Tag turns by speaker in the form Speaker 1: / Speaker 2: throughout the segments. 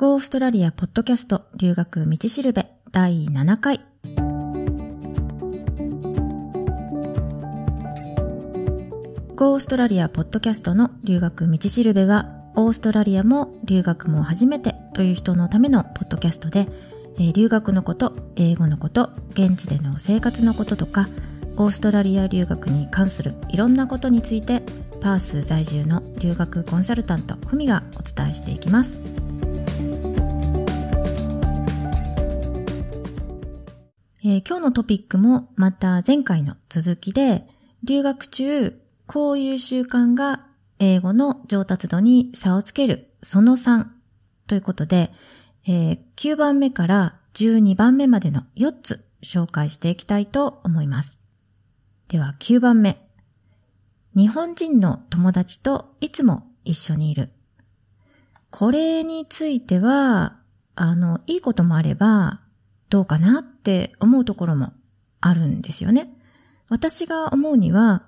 Speaker 1: Go オーストラリアポッドキャスト留学道しるべ第7回。Go オーストラリアポッドキャストの留学道しるべは、オーストラリアも留学も初めてという人のためのポッドキャストで、えー留学のこと、英語のこと、現地での生活のこととか、オーストラリア留学に関するいろんなことについて、パース在住の留学コンサルタント、ふみがお伝えしていきます。えー今日のトピックもまた前回の続きで、留学中、こういう習慣が英語の上達度に差をつける、その3ということで、えー9番目から12番目までの4つ紹介していきたいと思います。では9番目。日本人の友達といつも一緒にいる。これについては、あの、いいこともあれば、どうかなって思うところもあるんですよね。私が思うには、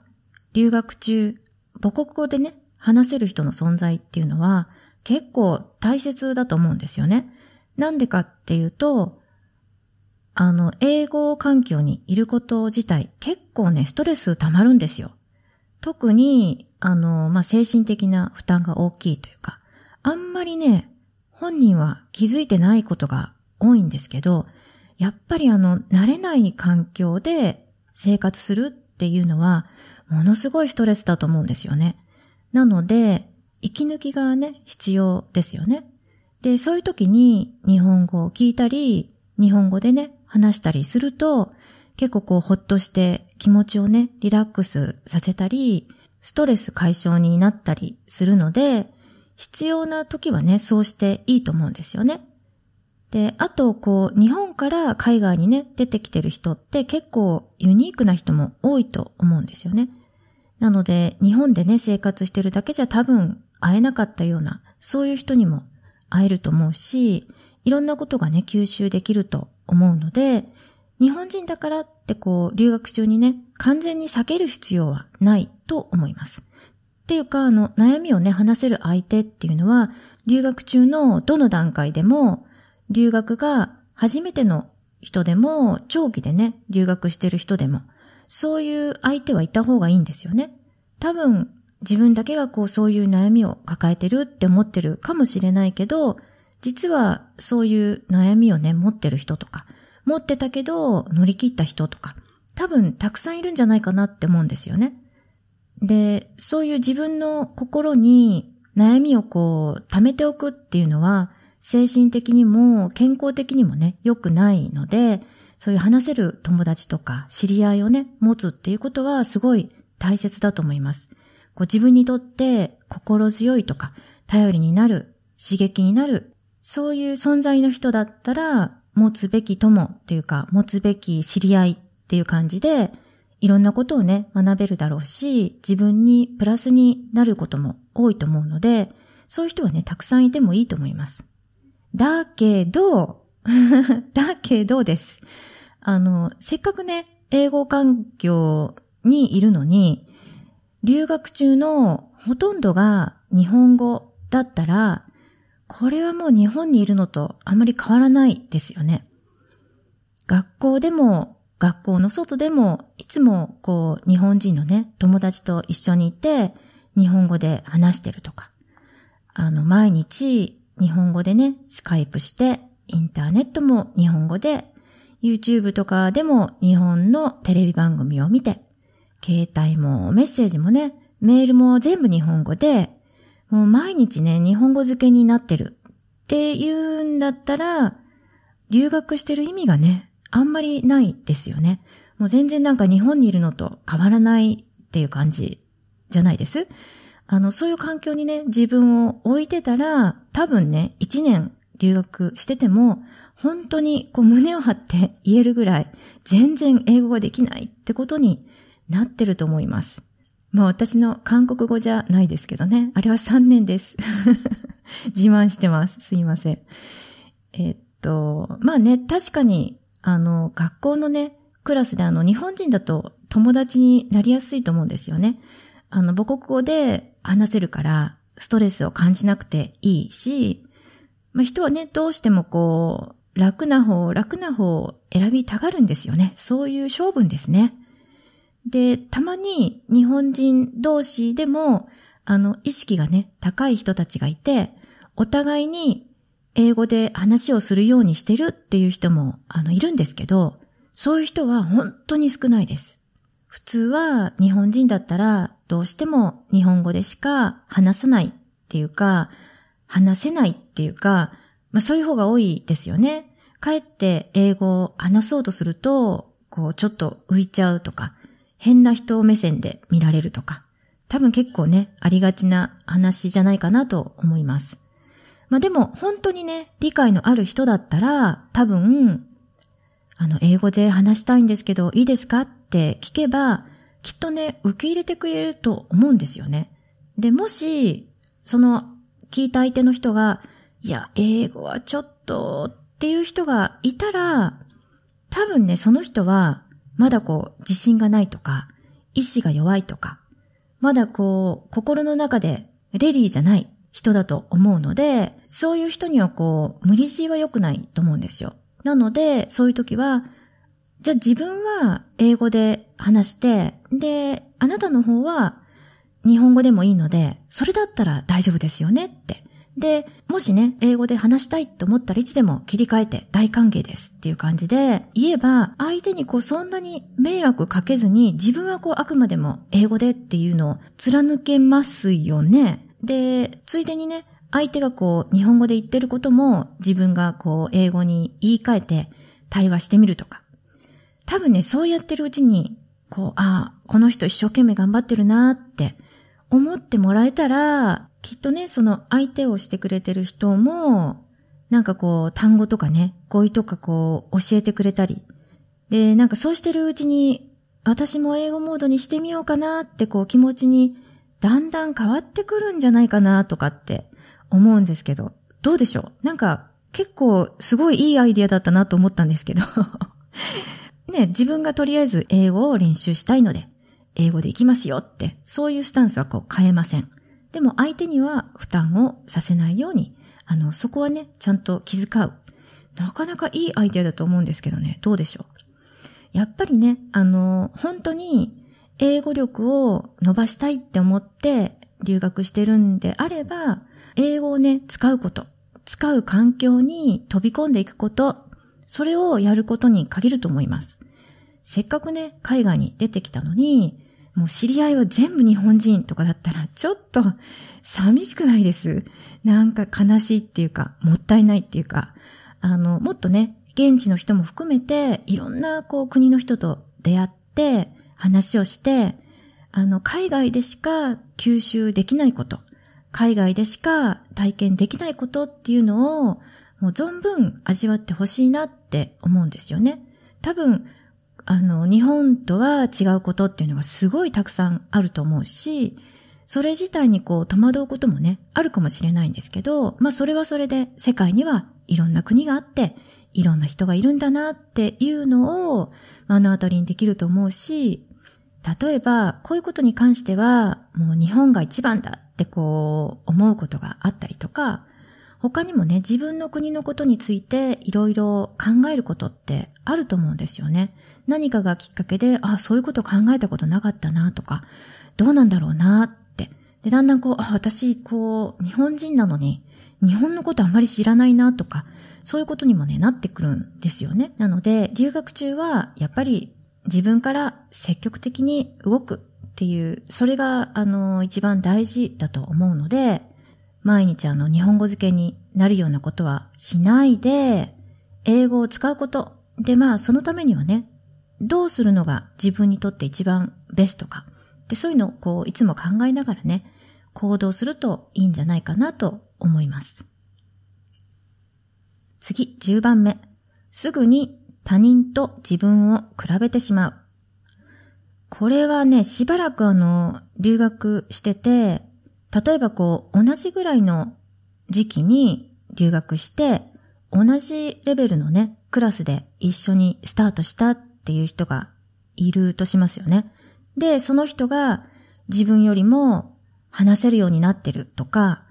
Speaker 1: 留学中、母国語でね、話せる人の存在っていうのは結構大切だと思うんですよね。なんでかっていうと、あの、英語環境にいること自体結構ね、ストレス溜まるんですよ。特に、あの、まあ、精神的な負担が大きいというか、あんまりね、本人は気づいてないことが多いんですけど、やっぱりあの、慣れない環境で生活するっていうのは、ものすごいストレスだと思うんですよね。なので、息抜きがね、必要ですよね。で、そういう時に日本語を聞いたり、日本語でね、話したりすると、結構こうほっとして気持ちをね、リラックスさせたり、ストレス解消になったりするので、必要な時はね、そうしていいと思うんですよね。で、あと、こう、日本から海外にね、出てきてる人って結構ユニークな人も多いと思うんですよね。なので、日本でね、生活してるだけじゃ多分会えなかったような、そういう人にも会えると思うし、いろんなことがね、吸収できると思うので、日本人だからってこう、留学中にね、完全に避ける必要はないと思います。っていうか、あの、悩みをね、話せる相手っていうのは、留学中のどの段階でも、留学が初めての人でも、長期でね、留学してる人でも、そういう相手はいた方がいいんですよね。多分、自分だけがこう、そういう悩みを抱えてるって思ってるかもしれないけど、実はそういう悩みをね、持ってる人とか、持ってたけど乗り切った人とか、多分たくさんいるんじゃないかなって思うんですよね。で、そういう自分の心に悩みをこう、溜めておくっていうのは、精神的にも健康的にもね、良くないので、そういう話せる友達とか知り合いをね、持つっていうことはすごい大切だと思います。こう自分にとって心強いとか、頼りになる、刺激になる、そういう存在の人だったら、持つべき友っていうか、持つべき知り合いっていう感じで、いろんなことをね、学べるだろうし、自分にプラスになることも多いと思うので、そういう人はね、たくさんいてもいいと思います。だけど、だけどです。あの、せっかくね、英語環境にいるのに、留学中のほとんどが日本語だったら、これはもう日本にいるのとあまり変わらないですよね。学校でも、学校の外でも、いつもこう、日本人のね、友達と一緒にいて、日本語で話してるとか。あの、毎日、日本語でね、スカイプして、インターネットも日本語で、YouTube とかでも日本のテレビ番組を見て、携帯もメッセージもね、メールも全部日本語で、もう毎日ね、日本語付けになってるっていうんだったら、留学してる意味がね、あんまりないですよね。もう全然なんか日本にいるのと変わらないっていう感じじゃないですあの、そういう環境にね、自分を置いてたら、多分ね、一年留学してても、本当にこう胸を張って言えるぐらい、全然英語ができないってことになってると思います。まあ私の韓国語じゃないですけどね。あれは3年です。自慢してます。すいません。えっと、まあね、確かに、あの、学校のね、クラスであの、日本人だと友達になりやすいと思うんですよね。あの、母国語で話せるから、ストレスを感じなくていいし、まあ、人はね、どうしてもこう、楽な方、楽な方を選びたがるんですよね。そういう性分ですね。で、たまに日本人同士でも、あの、意識がね、高い人たちがいて、お互いに英語で話をするようにしてるっていう人も、あの、いるんですけど、そういう人は本当に少ないです。普通は日本人だったら、どうしても日本語でしか話さないっていうか、話せないっていうか、まあそういう方が多いですよね。かえって英語を話そうとすると、こうちょっと浮いちゃうとか、変な人目線で見られるとか、多分結構ね、ありがちな話じゃないかなと思います。まあでも本当にね、理解のある人だったら、多分、あの、英語で話したいんですけど、いいですか？っって聞けば、きっとね、受け入れてくれると思うんですよね。で、もし、その、聞いた相手の人が、いや、英語はちょっとっていう人がいたら、多分ね、その人は、まだこう、自信がないとか、意志が弱いとか、まだこう、心の中でレディーじゃない人だと思うので、そういう人にはこう、無理強いは良くないと思うんですよ。なので、そういう時は、じゃあ自分は英語で話して、で、あなたの方は日本語でもいいので、それだったら大丈夫ですよねって。で、もしね、英語で話したいと思ったらいつでも切り替えて大歓迎ですっていう感じで言えば、相手にこうそんなに迷惑かけずに、自分はこうあくまでも英語でっていうのを貫けますよね。で、ついでにね、相手がこう日本語で言ってることも自分がこう英語に言い換えて対話してみるとか。多分ね、そうやってるうちに、こう、ああ、この人一生懸命頑張ってるなって思ってもらえたら、きっとね、その相手をしてくれてる人も、なんかこう、単語とかね、語彙とかこう、教えてくれたり。で、なんかそうしてるうちに、私も英語モードにしてみようかなってこう気持ちにだんだん変わってくるんじゃないかなとかって思うんですけど、どうでしょう？なんか結構すごいいいアイディアだったなと思ったんですけど。ね、自分がとりあえず英語を練習したいので、英語で行きますよって、そういうスタンスはこう変えません。でも相手には負担をさせないように、あの、そこはね、ちゃんと気遣う。なかなかいいアイデアだと思うんですけどね、どうでしょう？やっぱりね、あの、本当に英語力を伸ばしたいって思って留学してるんであれば、英語をね、使うこと、使う環境に飛び込んでいくこと、それをやることに限ると思います。せっかくね、海外に出てきたのに、もう知り合いは全部日本人とかだったら、ちょっと寂しくないです。なんか悲しいっていうか、もったいないっていうか、あの、もっとね、現地の人も含めて、いろんなこう国の人と出会って、話をして、あの、海外でしか吸収できないこと、海外でしか体験できないことっていうのを、もう存分味わってほしいなって思うんですよね。多分、あの、日本とは違うことっていうのがすごいたくさんあると思うし、それ自体にこう戸惑うこともね、あるかもしれないんですけど、まあそれはそれで世界にはいろんな国があって、いろんな人がいるんだなっていうのを目の当たりにできると思うし、例えばこういうことに関してはもう日本が一番だってこう思うことがあったりとか、他にもね、自分の国のことについていろいろ考えることってあると思うんですよね。何かがきっかけで、あ、そういうこと考えたことなかったなとか、どうなんだろうなって。で、だんだんこう、あ、私、こう、日本人なのに、日本のことあんまり知らないなとか、そういうことにもね、なってくるんですよね。なので、留学中は、やっぱり自分から積極的に動くっていう、それが、あの、一番大事だと思うので、毎日あの日本語漬けになるようなことはしないで、英語を使うこと。で、まあそのためにはね、どうするのが自分にとって一番ベストか。で、そういうのをこういつも考えながらね、行動するといいんじゃないかなと思います。次、10番目。すぐに他人と自分を比べてしまう。これはね、しばらくあの、留学してて、例えばこう、同じぐらいの時期に留学して、同じレベルのね、クラスで一緒にスタートしたっっていう人がいるとしますよね。で、その人が自分よりも話せるようになってるとか、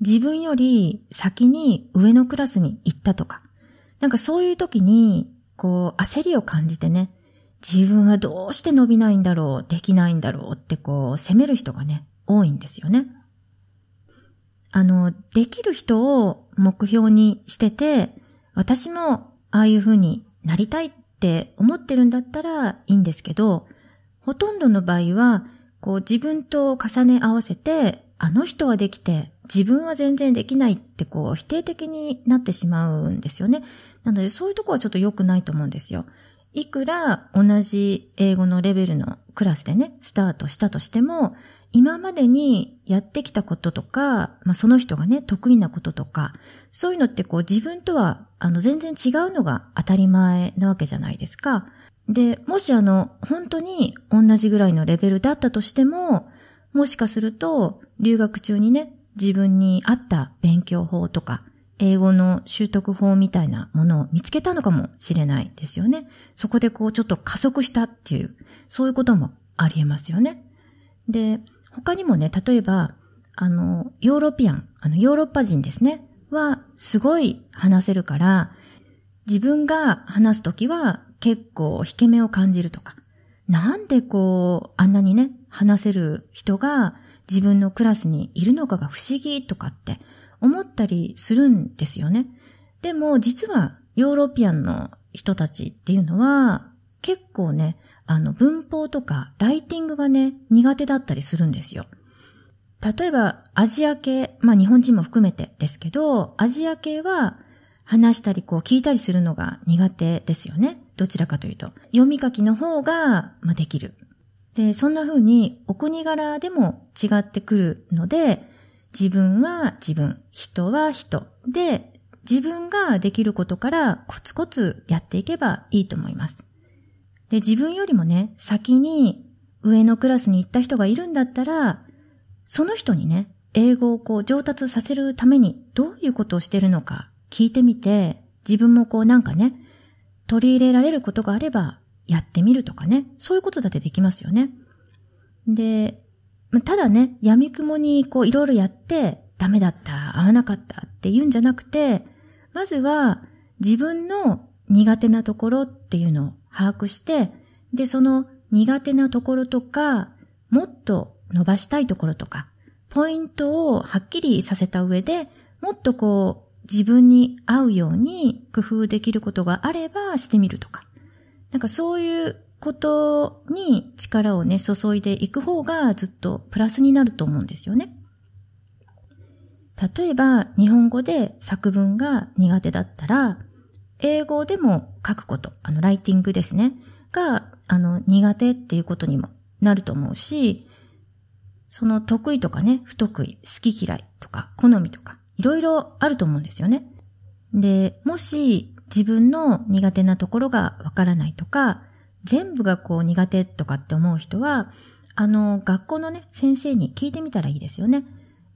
Speaker 1: 自分より先に上のクラスに行ったとか、なんかそういう時に、こう、焦りを感じてね、自分はどうして伸びないんだろう、できないんだろうってこう、責める人がね、多いんですよね。あの、できる人を目標にしてて、私もああいう風になりたいっって思ってるんだったらいいんですけど、ほとんどの場合は、こう自分と重ね合わせて、あの人はできて、自分は全然できないってこう否定的になってしまうんですよね。なのでそういうとこはちょっと良くないと思うんですよ。いくら同じ英語のレベルのクラスでね、スタートしたとしても、今までにやってきたこととか、まあ、その人がね、得意なこととか、そういうのってこう自分とはあの全然違うのが当たり前なわけじゃないですか。で、もしあの、本当に同じぐらいのレベルだったとしても、もしかすると、留学中にね、自分に合った勉強法とか、英語の習得法みたいなものを見つけたのかもしれないですよね。そこでこうちょっと加速したっていう、そういうこともありえますよね。で、他にもね、例えば、あの、ヨーロピアン、あの、ヨーロッパ人ですね、は、すごい話せるから、自分が話すときは結構引け目を感じるとか、なんでこう、あんなにね、話せる人が自分のクラスにいるのかが不思議とかって思ったりするんですよね。でも実はヨーロピアンの人たちっていうのは結構ね、あの文法とかライティングがね、苦手だったりするんですよ。例えばアジア系、まあ日本人も含めてですけど、アジア系は話したりこう聞いたりするのが苦手ですよね。どちらかというと。読み書きの方が、まあ、できる。で、そんな風にお国柄でも違ってくるので、自分は自分、人は人。で、自分ができることからコツコツやっていけばいいと思います。で、自分よりもね、先に上のクラスに行った人がいるんだったら、その人にね、英語をこう上達させるためにどういうことをしてるのか聞いてみて、自分もこうなんかね、取り入れられることがあればやってみるとかね、そういうことだってできますよね。で、ただね、闇雲にこういろいろやってダメだった、合わなかったって言うんじゃなくて、まずは自分の苦手なところっていうのを把握して、で、その苦手なところとか、もっと伸ばしたいところとか、ポイントをはっきりさせた上で、もっとこう、自分に合うように工夫できることがあればしてみるとか。なんかそういうことに力をね、注いでいく方がずっとプラスになると思うんですよね。例えば、日本語で作文が苦手だったら、英語でも書くこと、あの、ライティングですね、が、あの、苦手っていうことにもなると思うし、その得意とかね、不得意、好き嫌いとか、好みとか、いろいろあると思うんですよね。で、もし自分の苦手なところがわからないとか、全部がこう苦手とかって思う人は、あの、学校のね、先生に聞いてみたらいいですよね。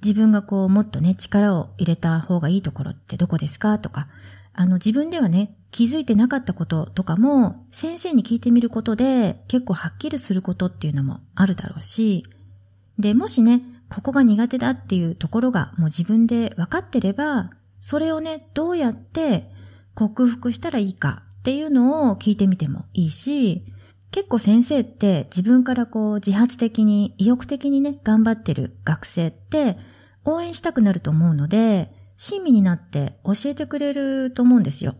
Speaker 1: 自分がこう、もっとね、力を入れた方がいいところってどこですかとか、あの、自分ではね、気づいてなかったこととかも、先生に聞いてみることで、結構はっきりすることっていうのもあるだろうし、で、もしね、ここが苦手だっていうところがもう自分で分かってれば、それをね、どうやって克服したらいいかっていうのを聞いてみてもいいし、結構先生って自分からこう自発的に意欲的にね、頑張ってる学生って応援したくなると思うので、親身になって教えてくれると思うんですよ。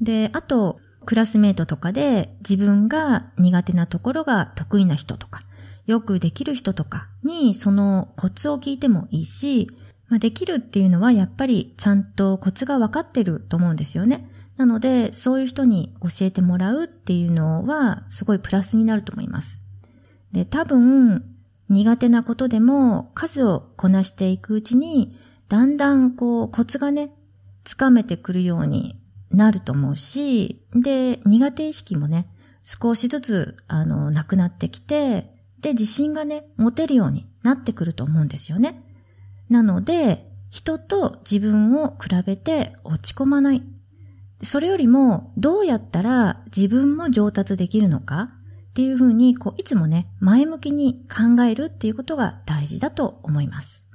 Speaker 1: で、あと、クラスメイトとかで自分が苦手なところが得意な人とか、よくできる人とかにそのコツを聞いてもいいし、まあ、できるっていうのはやっぱりちゃんとコツが分かってると思うんですよね。なので、そういう人に教えてもらうっていうのはすごいプラスになると思います。で、多分、苦手なことでも数をこなしていくうちに、だんだんこうコツがね、つかめてくるようになると思うし、で、苦手意識もね、少しずつ、あの、なくなってきて、で、自信がね、持てるようになってくると思うんですよね。なので、人と自分を比べて落ち込まない。それよりも、どうやったら自分も上達できるのかっていうふうに、こう、いつもね、前向きに考えるっていうことが大事だと思います。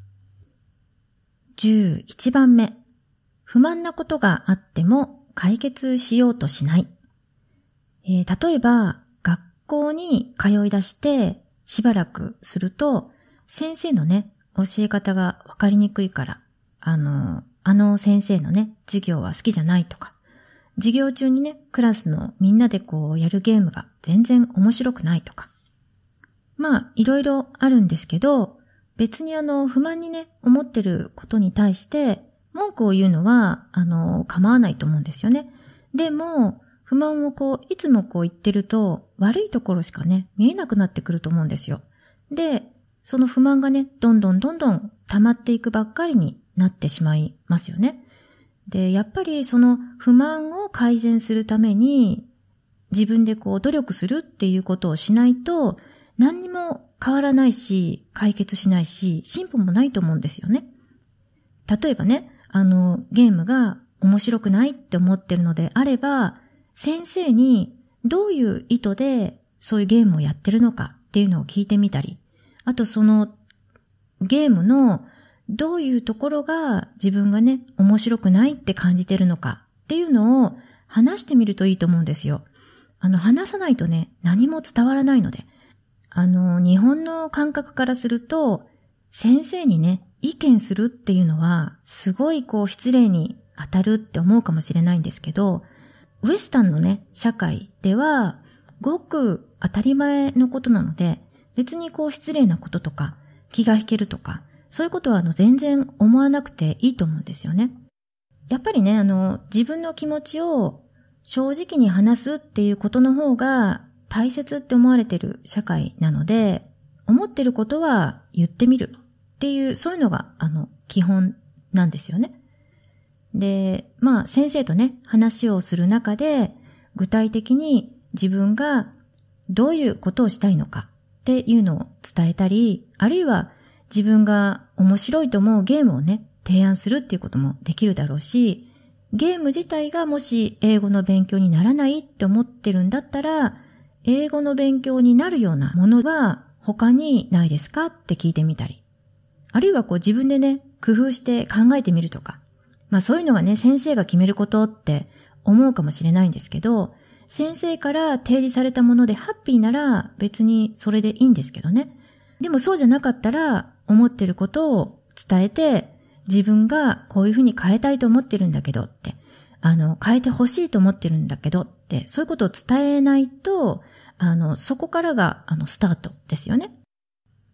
Speaker 1: 11番目。不満なことがあっても解決しようとしない。えー、例えば、学校に通い出してしばらくすると、先生のね、教え方がわかりにくいから、あの、あの先生のね、授業は好きじゃないとか、授業中にね、クラスのみんなでこうやるゲームが全然面白くないとか。まあ、いろいろあるんですけど、別にあの、不満にね、思ってることに対して、文句を言うのは、あの、構わないと思うんですよね。でも、不満をこう、いつもこう言ってると、悪いところしかね、見えなくなってくると思うんですよ。で、その不満がね、どんどんどんどん溜まっていくばっかりになってしまいますよね。で、やっぱりその不満を改善するために、自分でこう努力するっていうことをしないと、何にも変わらないし、解決しないし、進歩もないと思うんですよね。例えばね、あの、ゲームが面白くないって思ってるのであれば、先生にどういう意図でそういうゲームをやってるのかっていうのを聞いてみたり、あとそのゲームのどういうところが自分がね、面白くないって感じてるのかっていうのを話してみるといいと思うんですよ。あの、話さないとね、何も伝わらないので。あの、日本の感覚からすると、先生にね、意見するっていうのは、すごいこう失礼に当たるって思うかもしれないんですけど、ウエスタンのね、社会では、ごく当たり前のことなので、別にこう失礼なこととか、気が引けるとか、そういうことはあの全然思わなくていいと思うんですよね。やっぱりね、あの、自分の気持ちを正直に話すっていうことの方が大切って思われてる社会なので、思ってることは言ってみるっていう、そういうのが、あの、基本なんですよね。で、まあ、先生とね、話をする中で、具体的に自分がどういうことをしたいのかっていうのを伝えたり、あるいは自分が面白いと思うゲームをね、提案するっていうこともできるだろうし、ゲーム自体がもし英語の勉強にならないって思ってるんだったら、英語の勉強になるようなものは他にないですかって聞いてみたり。あるいはこう自分でね、工夫して考えてみるとか。まあそういうのがね、先生が決めることって思うかもしれないんですけど、先生から提示されたものでハッピーなら別にそれでいいんですけどね。でもそうじゃなかったら思ってることを伝えて自分がこういうふうに変えたいと思ってるんだけどって、あの、変えてほしいと思ってるんだけどって、そういうことを伝えないと、あの、そこからが、あの、スタートですよね。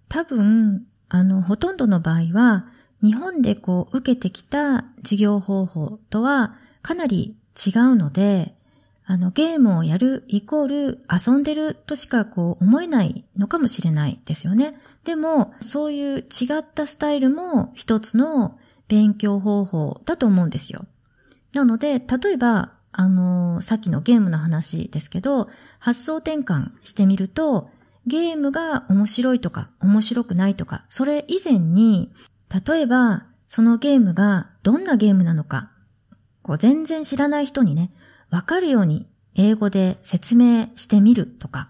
Speaker 1: 多分、あの、ほとんどの場合は、日本でこう、受けてきた授業方法とはかなり違うので、あの、ゲームをやるイコール遊んでるとしかこう思えないのかもしれないですよね。でも、そういう違ったスタイルも一つの勉強方法だと思うんですよ。なので、例えば、あのー、さっきのゲームの話ですけど、発想転換してみると、ゲームが面白いとか面白くないとか、それ以前に、例えば、そのゲームがどんなゲームなのか、こう全然知らない人にね、わかるように英語で説明してみるとか、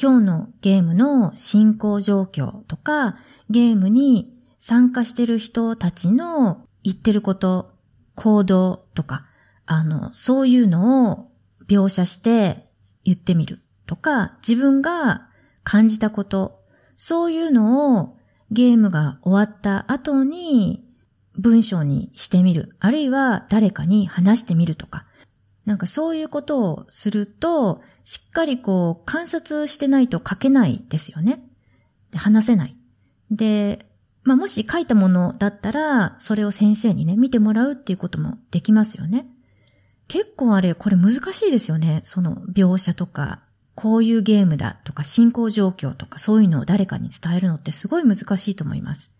Speaker 1: 今日のゲームの進行状況とか、ゲームに参加してる人たちの言ってること、行動とか、あの、そういうのを描写して言ってみるとか、自分が感じたこと、そういうのをゲームが終わった後に文章にしてみる。あるいは誰かに話してみるとか。なんかそういうことをすると、しっかりこう観察してないと書けないですよね。で話せない。で、まあ、もし書いたものだったら、それを先生にね、見てもらうっていうこともできますよね。結構あれ、これ難しいですよね。その描写とか、こういうゲームだとか進行状況とかそういうのを誰かに伝えるのってすごい難しいと思います。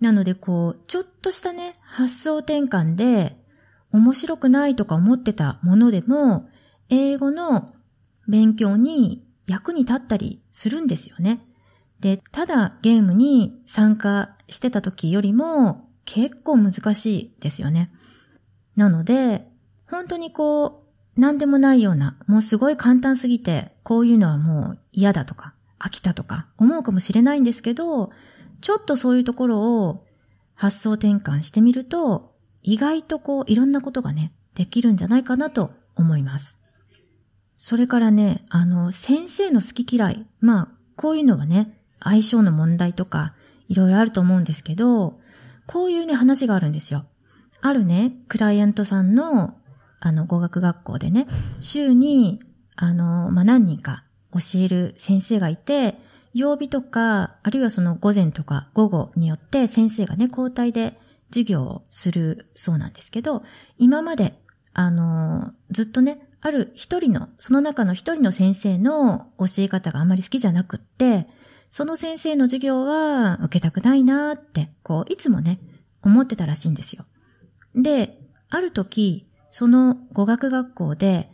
Speaker 1: なのでこう、ちょっとしたね、発想転換で面白くないとか思ってたものでも、英語の勉強に役に立ったりするんですよね。で、ただゲームに参加してた時よりも結構難しいですよね。なので、本当にこう、何でもないような、もうすごい簡単すぎて、こういうのはもう嫌だとか、飽きたとか思うかもしれないんですけど、ちょっとそういうところを発想転換してみると、意外とこういろんなことがね、できるんじゃないかなと思います。それからね、あの、先生の好き嫌い。まあ、こういうのはね、相性の問題とか、いろいろあると思うんですけど、こういうね、話があるんですよ。あるね、クライアントさんの、あの、語学学校でね、週に、あの、まあ、何人か教える先生がいて、曜日とか、あるいはその午前とか午後によって先生がね、交代で授業をするそうなんですけど、今まで、あの、ずっとね、ある一人の、その中の一人の先生の教え方があまり好きじゃなくって、その先生の授業は受けたくないなって、こう、いつもね、思ってたらしいんですよ。で、ある時、その語学学校で、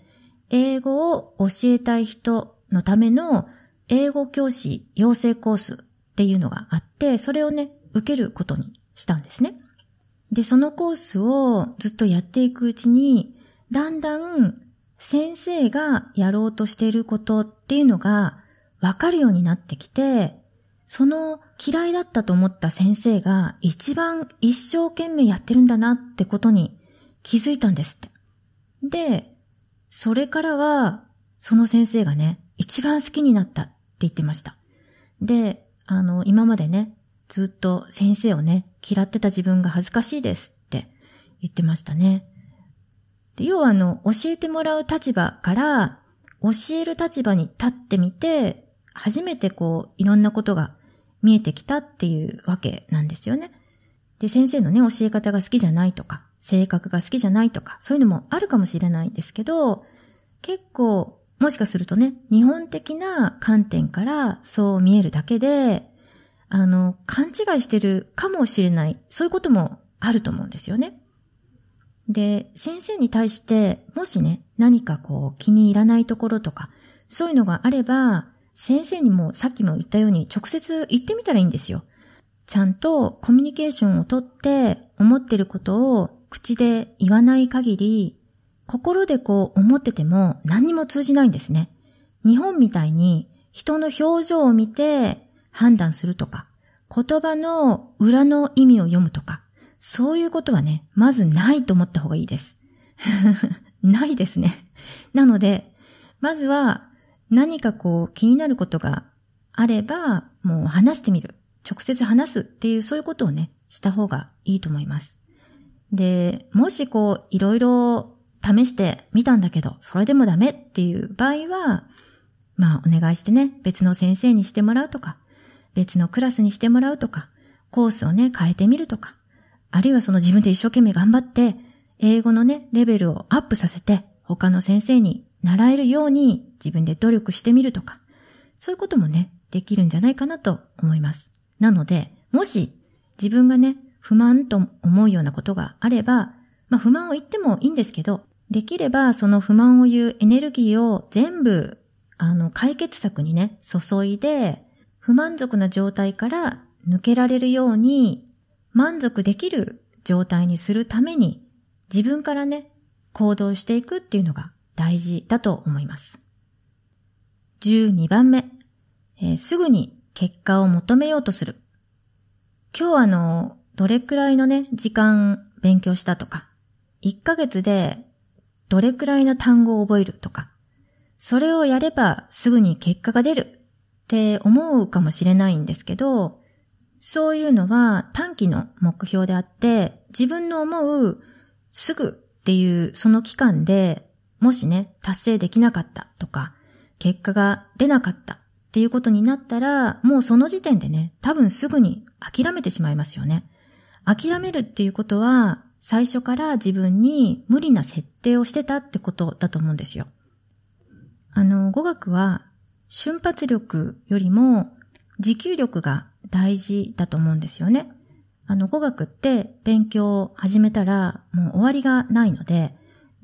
Speaker 1: 英語を教えたい人のための英語教師養成コースっていうのがあって、それをね、受けることにしたんですね。で、そのコースをずっとやっていくうちに、だんだん先生がやろうとしていることっていうのがわかるようになってきて、その嫌いだったと思った先生が一番一生懸命やってるんだなってことに気づいたんですって。で、それからは、その先生がね、一番好きになったって言ってました。で、あの、今までね、ずっと先生をね、嫌ってた自分が恥ずかしいですって言ってましたね。で要はあの、教えてもらう立場から、教える立場に立ってみて、初めてこう、いろんなことが見えてきたっていうわけなんですよね。で、先生のね、教え方が好きじゃないとか、性格が好きじゃないとか、そういうのもあるかもしれないですけど、結構、もしかするとね、日本的な観点からそう見えるだけで、あの、勘違いしてるかもしれない、そういうこともあると思うんですよね。で、先生に対して、もしね、何かこう気に入らないところとか、そういうのがあれば、先生にもさっきも言ったように直接言ってみたらいいんですよ。ちゃんとコミュニケーションをとって思ってることを口で言わない限り、心でこう思ってても何にも通じないんですね。日本みたいに人の表情を見て判断するとか、言葉の裏の意味を読むとか、そういうことはね、まずないと思った方がいいです。ないですね。なので、まずは何かこう気になることがあれば、もう話してみる。直接話すっていうそういうことをね、した方がいいと思います。で、もしこういろいろ試してみたんだけど、それでもダメっていう場合は、まあお願いしてね、別の先生にしてもらうとか、別のクラスにしてもらうとか、コースをね、変えてみるとか、あるいはその自分で一生懸命頑張って、英語のね、レベルをアップさせて、他の先生に習えるように自分で努力してみるとか、そういうこともね、できるんじゃないかなと思います。なので、もし自分がね、不満と思うようなことがあれば、まあ不満を言ってもいいんですけど、できればその不満を言うエネルギーを全部、あの、解決策にね、注いで、不満足な状態から抜けられるように、満足できる状態にするために、自分からね、行動していくっていうのが大事だと思います。12番目、えー、すぐに結果を求めようとする。今日あの、どれくらいのね、時間勉強したとか、1ヶ月でどれくらいの単語を覚えるとか、それをやればすぐに結果が出るって思うかもしれないんですけど、そういうのは短期の目標であって、自分の思うすぐっていうその期間でもしね、達成できなかったとか、結果が出なかったっていうことになったら、もうその時点でね、多分すぐに諦めてしまいますよね。諦めるっていうことは、最初から自分に無理な設定をしてたってことだと思うんですよ。あの、語学は瞬発力よりも持久力が大事だと思うんですよね。あの、語学って勉強を始めたらもう終わりがないので、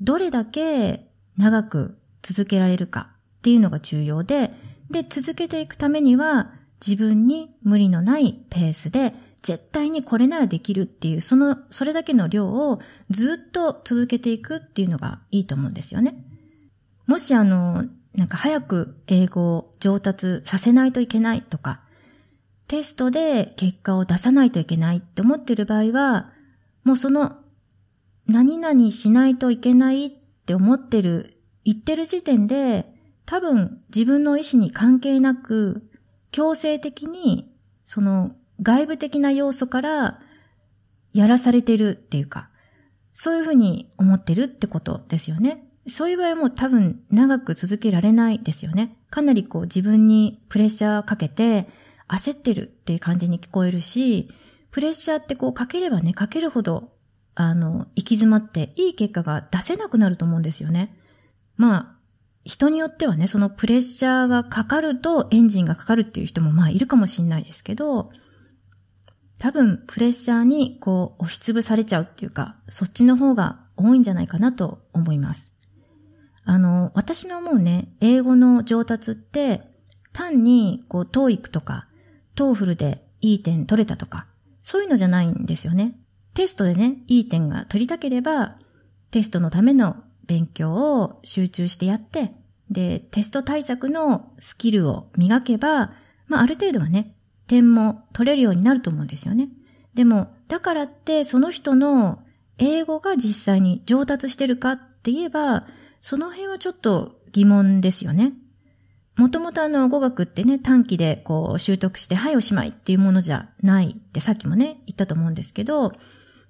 Speaker 1: どれだけ長く続けられるかっていうのが重要で、で、続けていくためには自分に無理のないペースで絶対にこれならできるっていう、その、それだけの量をずっと続けていくっていうのがいいと思うんですよね。もしあの、なんか早く英語を上達させないといけないとか、テストで結果を出さないといけないって思ってる場合は、もうその、何々しないといけないって思ってる、言ってる時点で、多分自分の意思に関係なく、強制的に、その外部的な要素からやらされてるっていうか、そういうふうに思ってるってことですよね。そういう場合も多分長く続けられないですよね。かなりこう自分にプレッシャーかけて焦ってるっていう感じに聞こえるし、プレッシャーってこうかければね、かけるほど、あの、行き詰まっていい結果が出せなくなると思うんですよね。まあ、人によってはね、そのプレッシャーがかかるとエンジンがかかるっていう人もまあいるかもしれないですけど、多分プレッシャーにこう押しつぶされちゃうっていうか、そっちの方が多いんじゃないかなと思います。あの、私の思うね、英語の上達って、単に、こう、 TOEIC とか、 TOEFL でいい点取れたとか、そういうのじゃないんですよね。テストでね、いい点が取りたければ、テストのための勉強を集中してやって、で、テスト対策のスキルを磨けば、まあ、ある程度はね、点も取れるようになると思うんですよね。でも、だからってその人の英語が実際に上達してるかって言えば、その辺はちょっと疑問ですよね。もともとあの語学ってね、短期でこう習得して、はいおしまいっていうものじゃないってさっきもね、言ったと思うんですけど、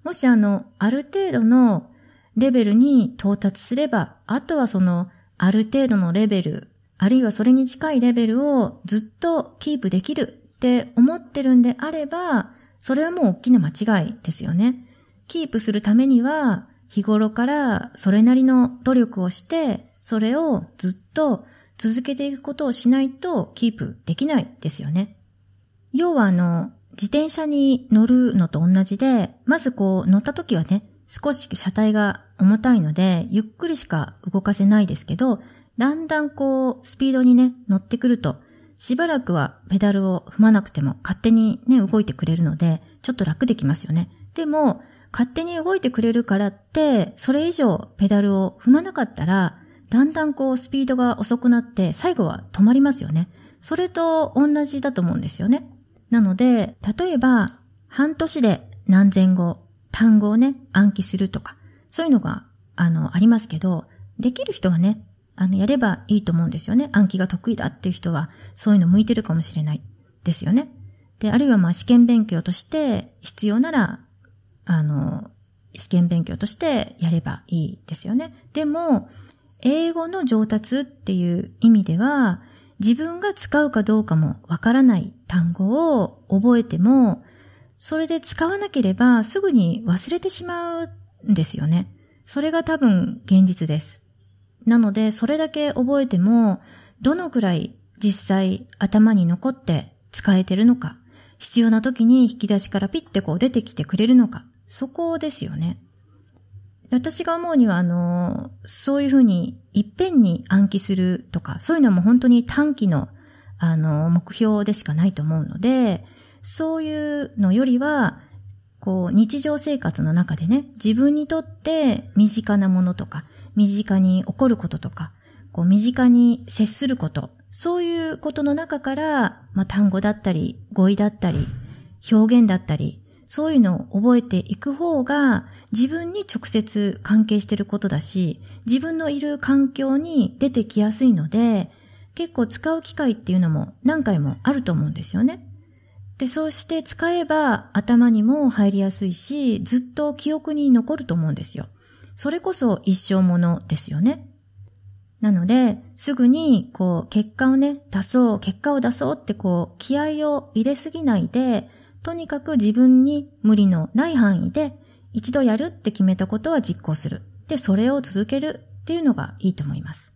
Speaker 1: もしあの、ある程度のレベルに到達すれば、あとはその、ある程度のレベル、あるいはそれに近いレベルをずっとキープできるって思ってるんであれば、それはもう大きな間違いですよね。キープするためには、日頃からそれなりの努力をして、それをずっと続けていくことをしないとキープできないですよね。要はあの、自転車に乗るのと同じで、まずこう乗った時はね、少し車体が重たいので、ゆっくりしか動かせないですけど、だんだんこう、スピードにね、乗ってくると、しばらくはペダルを踏まなくても勝手にね、動いてくれるので、ちょっと楽できますよね。でも、勝手に動いてくれるからって、それ以上ペダルを踏まなかったら、だんだんこうスピードが遅くなって最後は止まりますよね。それと同じだと思うんですよね。なので、例えば半年で何千語、単語をね、暗記するとか、そういうのが、あの、ありますけど、できる人はね、あの、やればいいと思うんですよね。暗記が得意だっていう人は、そういうの向いてるかもしれないですよね。で、あるいはまあ試験勉強として必要ならあの、試験勉強としてやればいいですよね。でも、英語の上達っていう意味では、自分が使うかどうかもわからない単語を覚えても、それで使わなければすぐに忘れてしまうんですよね。それが多分現実です。なので、それだけ覚えても、どのくらい実際頭に残って使えてるのか、必要な時に引き出しからピッてこう出てきてくれるのか、そこですよね。私が思うには、あの、そういうふうに、いっぺんに暗記するとか、そういうのも本当に短期の、あの、目標でしかないと思うので、そういうのよりは、こう、日常生活の中でね、自分にとって身近なものとか、身近に起こることとか、こう、身近に接すること、そういうことの中から、まあ、単語だったり、語彙だったり、表現だったり、そういうのを覚えていく方が自分に直接関係してることだし、自分のいる環境に出てきやすいので、結構使う機会っていうのも何回もあると思うんですよね。で、そうして使えば頭にも入りやすいし、ずっと記憶に残ると思うんですよ。それこそ一生ものですよね。なので、すぐに、こう、結果をね、出そう、結果を出そうってこう、気合を入れすぎないで、とにかく自分に無理のない範囲で一度やるって決めたことは実行する。で、それを続けるっていうのがいいと思います。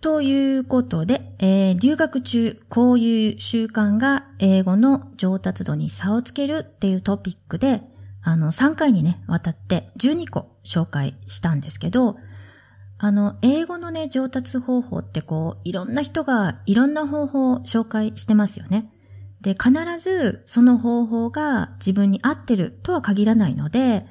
Speaker 1: ということで、えー、留学中、こういう習慣が英語の上達度に差をつけるっていうトピックで、あの、3回にね、わたって12個紹介したんですけど、あの、英語のね、上達方法ってこう、いろんな人がいろんな方法を紹介してますよね。で、必ずその方法が自分に合ってるとは限らないので、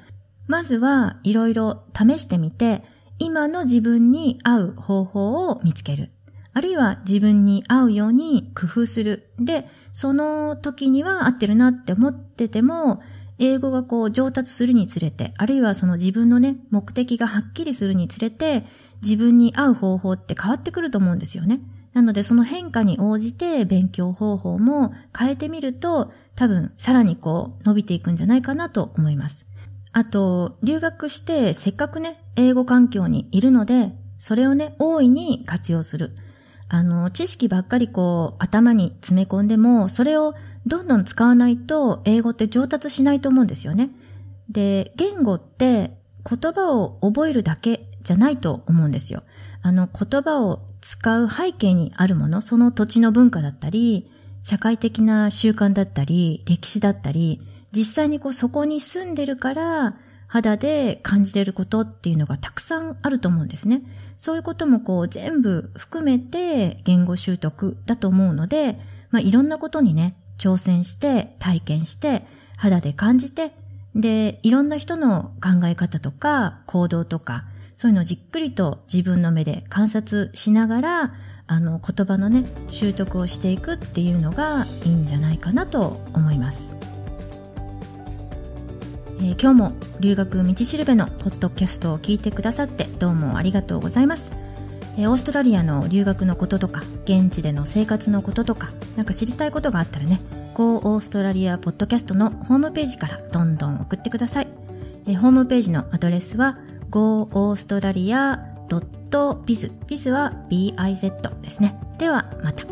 Speaker 1: まずはいろいろ試してみて、今の自分に合う方法を見つける。あるいは自分に合うように工夫する。で、その時には合ってるなって思ってても、英語がこう上達するにつれて、あるいはその自分のね、目的がはっきりするにつれて、自分に合う方法って変わってくると思うんですよね。なのでその変化に応じて勉強方法も変えてみると、多分さらにこう伸びていくんじゃないかなと思います。あと、留学してせっかくね、英語環境にいるので、それをね、大いに活用する。あの、知識ばっかりこう、頭に詰め込んでも、それをどんどん使わないと、英語って上達しないと思うんですよね。で、言語って言葉を覚えるだけじゃないと思うんですよ。あの、言葉を使う背景にあるもの、その土地の文化だったり、社会的な習慣だったり、歴史だったり、実際にこうそこに住んでるから、肌で感じれることっていうのがたくさんあると思うんですね。そういうこともこう全部含めて言語習得だと思うので、まあいろんなことにね、挑戦して体験して肌で感じて、で、いろんな人の考え方とか行動とか、そういうのをじっくりと自分の目で観察しながら、あの言葉のね、習得をしていくっていうのがいいんじゃないかなと思います。えー、今日も留学道しるべのポッドキャストを聞いてくださってどうもありがとうございます。オーストラリアの留学のこととか、現地での生活のこととか、なんか知りたいことがあったらね、Go オーストラリアポッドキャストのホームページからどんどん送ってください。え、ホームページのアドレスは goaustralia.biz。biz は biz ですね。ではまた。